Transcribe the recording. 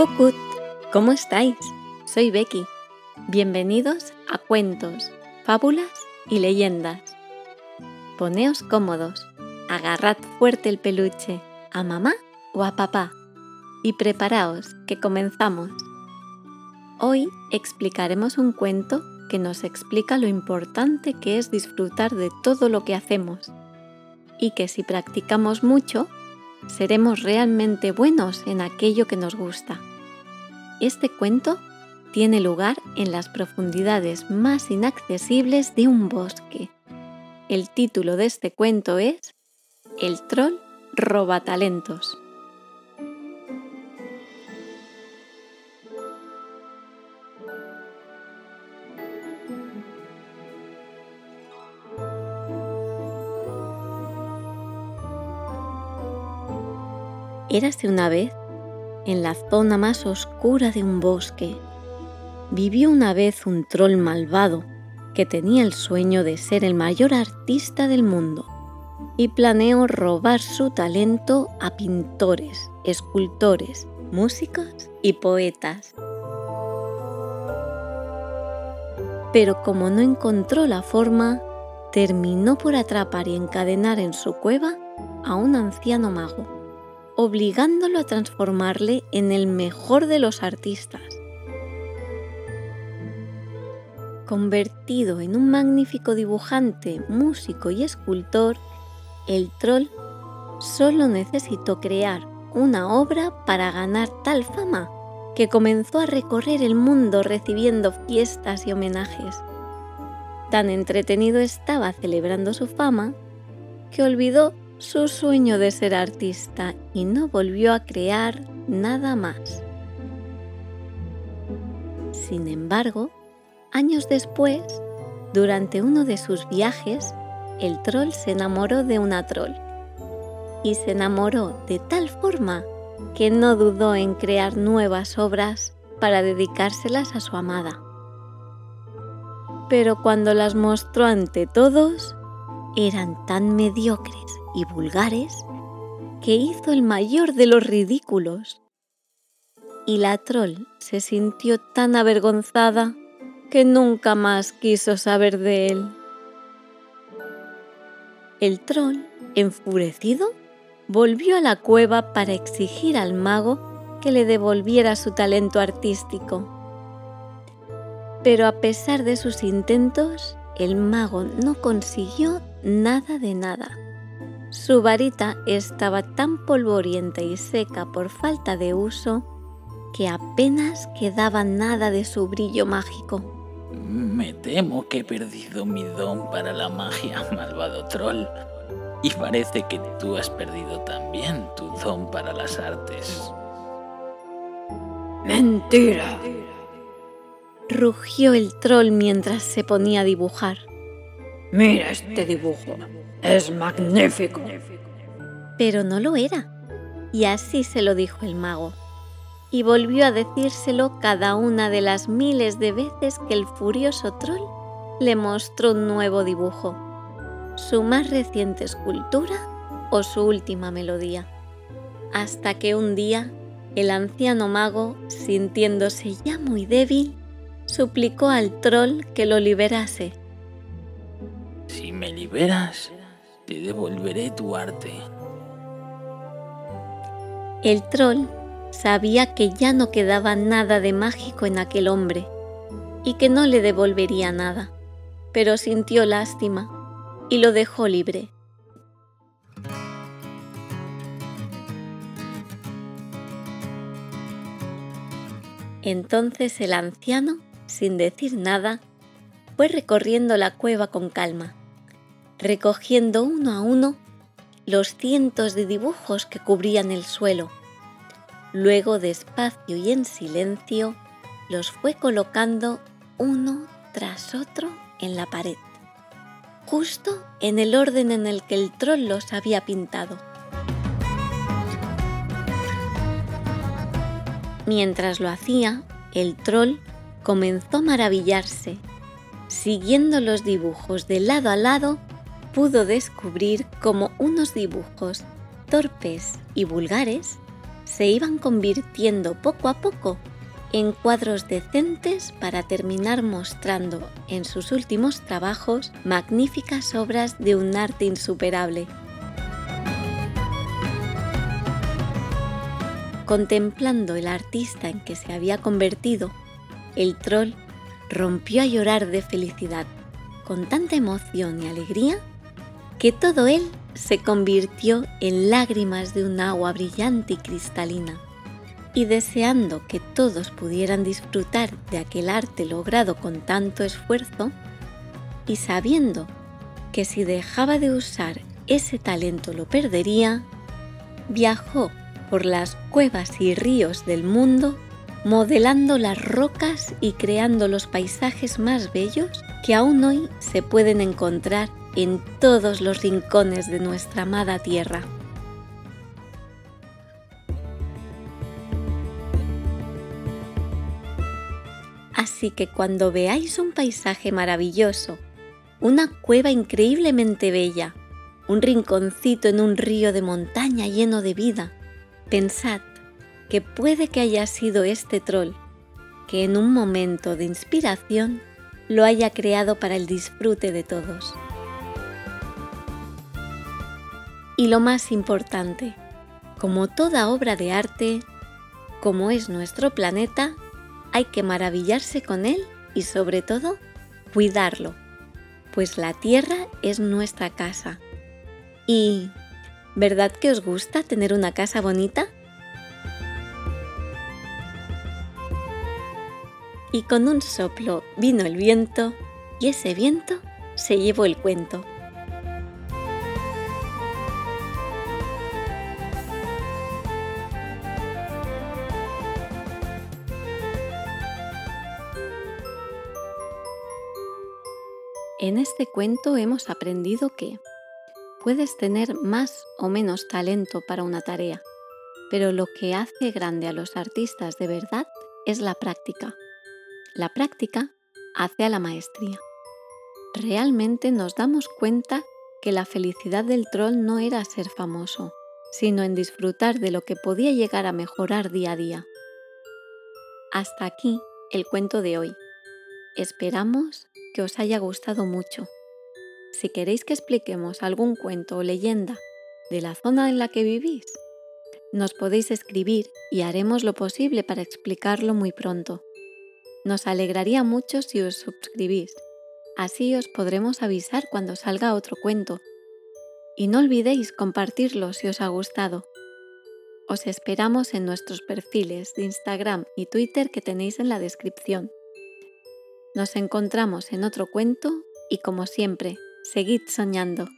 Cucut, ¿cómo estáis? Soy Becky. Bienvenidos a Cuentos, Fábulas y Leyendas. Poneos cómodos, agarrad fuerte el peluche a mamá o a papá y preparaos que comenzamos. Hoy explicaremos un cuento que nos explica lo importante que es disfrutar de todo lo que hacemos y que si practicamos mucho, seremos realmente buenos en aquello que nos gusta. Este cuento tiene lugar en las profundidades más inaccesibles de un bosque. El título de este cuento es El troll roba talentos. Érase una vez en la zona más oscura de un bosque, vivió una vez un troll malvado que tenía el sueño de ser el mayor artista del mundo y planeó robar su talento a pintores, escultores, músicos y poetas. Pero como no encontró la forma, terminó por atrapar y encadenar en su cueva a un anciano mago obligándolo a transformarle en el mejor de los artistas. Convertido en un magnífico dibujante, músico y escultor, el troll solo necesitó crear una obra para ganar tal fama que comenzó a recorrer el mundo recibiendo fiestas y homenajes. Tan entretenido estaba celebrando su fama que olvidó su sueño de ser artista y no volvió a crear nada más. Sin embargo, años después, durante uno de sus viajes, el troll se enamoró de una troll y se enamoró de tal forma que no dudó en crear nuevas obras para dedicárselas a su amada. Pero cuando las mostró ante todos, eran tan mediocres y vulgares que hizo el mayor de los ridículos. Y la troll se sintió tan avergonzada que nunca más quiso saber de él. El troll, enfurecido, volvió a la cueva para exigir al mago que le devolviera su talento artístico. Pero a pesar de sus intentos, el mago no consiguió nada de nada. Su varita estaba tan polvorienta y seca por falta de uso que apenas quedaba nada de su brillo mágico. Me temo que he perdido mi don para la magia, malvado troll. Y parece que tú has perdido también tu don para las artes. Mentira. Rugió el troll mientras se ponía a dibujar. Mira este dibujo. Es magnífico. Pero no lo era. Y así se lo dijo el mago. Y volvió a decírselo cada una de las miles de veces que el furioso troll le mostró un nuevo dibujo, su más reciente escultura o su última melodía. Hasta que un día el anciano mago, sintiéndose ya muy débil, suplicó al troll que lo liberase. Liberas, te devolveré tu arte. El troll sabía que ya no quedaba nada de mágico en aquel hombre y que no le devolvería nada, pero sintió lástima y lo dejó libre. Entonces el anciano, sin decir nada, fue recorriendo la cueva con calma recogiendo uno a uno los cientos de dibujos que cubrían el suelo. Luego, despacio y en silencio, los fue colocando uno tras otro en la pared, justo en el orden en el que el troll los había pintado. Mientras lo hacía, el troll comenzó a maravillarse, siguiendo los dibujos de lado a lado pudo descubrir cómo unos dibujos torpes y vulgares se iban convirtiendo poco a poco en cuadros decentes para terminar mostrando en sus últimos trabajos magníficas obras de un arte insuperable. Contemplando el artista en que se había convertido, el troll rompió a llorar de felicidad, con tanta emoción y alegría, que todo él se convirtió en lágrimas de un agua brillante y cristalina. Y deseando que todos pudieran disfrutar de aquel arte logrado con tanto esfuerzo, y sabiendo que si dejaba de usar ese talento lo perdería, viajó por las cuevas y ríos del mundo, modelando las rocas y creando los paisajes más bellos que aún hoy se pueden encontrar en todos los rincones de nuestra amada tierra. Así que cuando veáis un paisaje maravilloso, una cueva increíblemente bella, un rinconcito en un río de montaña lleno de vida, Pensad que puede que haya sido este troll que en un momento de inspiración lo haya creado para el disfrute de todos. Y lo más importante, como toda obra de arte, como es nuestro planeta, hay que maravillarse con él y sobre todo cuidarlo, pues la Tierra es nuestra casa. Y ¿Verdad que os gusta tener una casa bonita? Y con un soplo vino el viento y ese viento se llevó el cuento. En este cuento hemos aprendido que Puedes tener más o menos talento para una tarea, pero lo que hace grande a los artistas de verdad es la práctica. La práctica hace a la maestría. Realmente nos damos cuenta que la felicidad del troll no era ser famoso, sino en disfrutar de lo que podía llegar a mejorar día a día. Hasta aquí el cuento de hoy. Esperamos que os haya gustado mucho. Si queréis que expliquemos algún cuento o leyenda de la zona en la que vivís, nos podéis escribir y haremos lo posible para explicarlo muy pronto. Nos alegraría mucho si os suscribís, así os podremos avisar cuando salga otro cuento. Y no olvidéis compartirlo si os ha gustado. Os esperamos en nuestros perfiles de Instagram y Twitter que tenéis en la descripción. Nos encontramos en otro cuento y como siempre, Seguid soñando.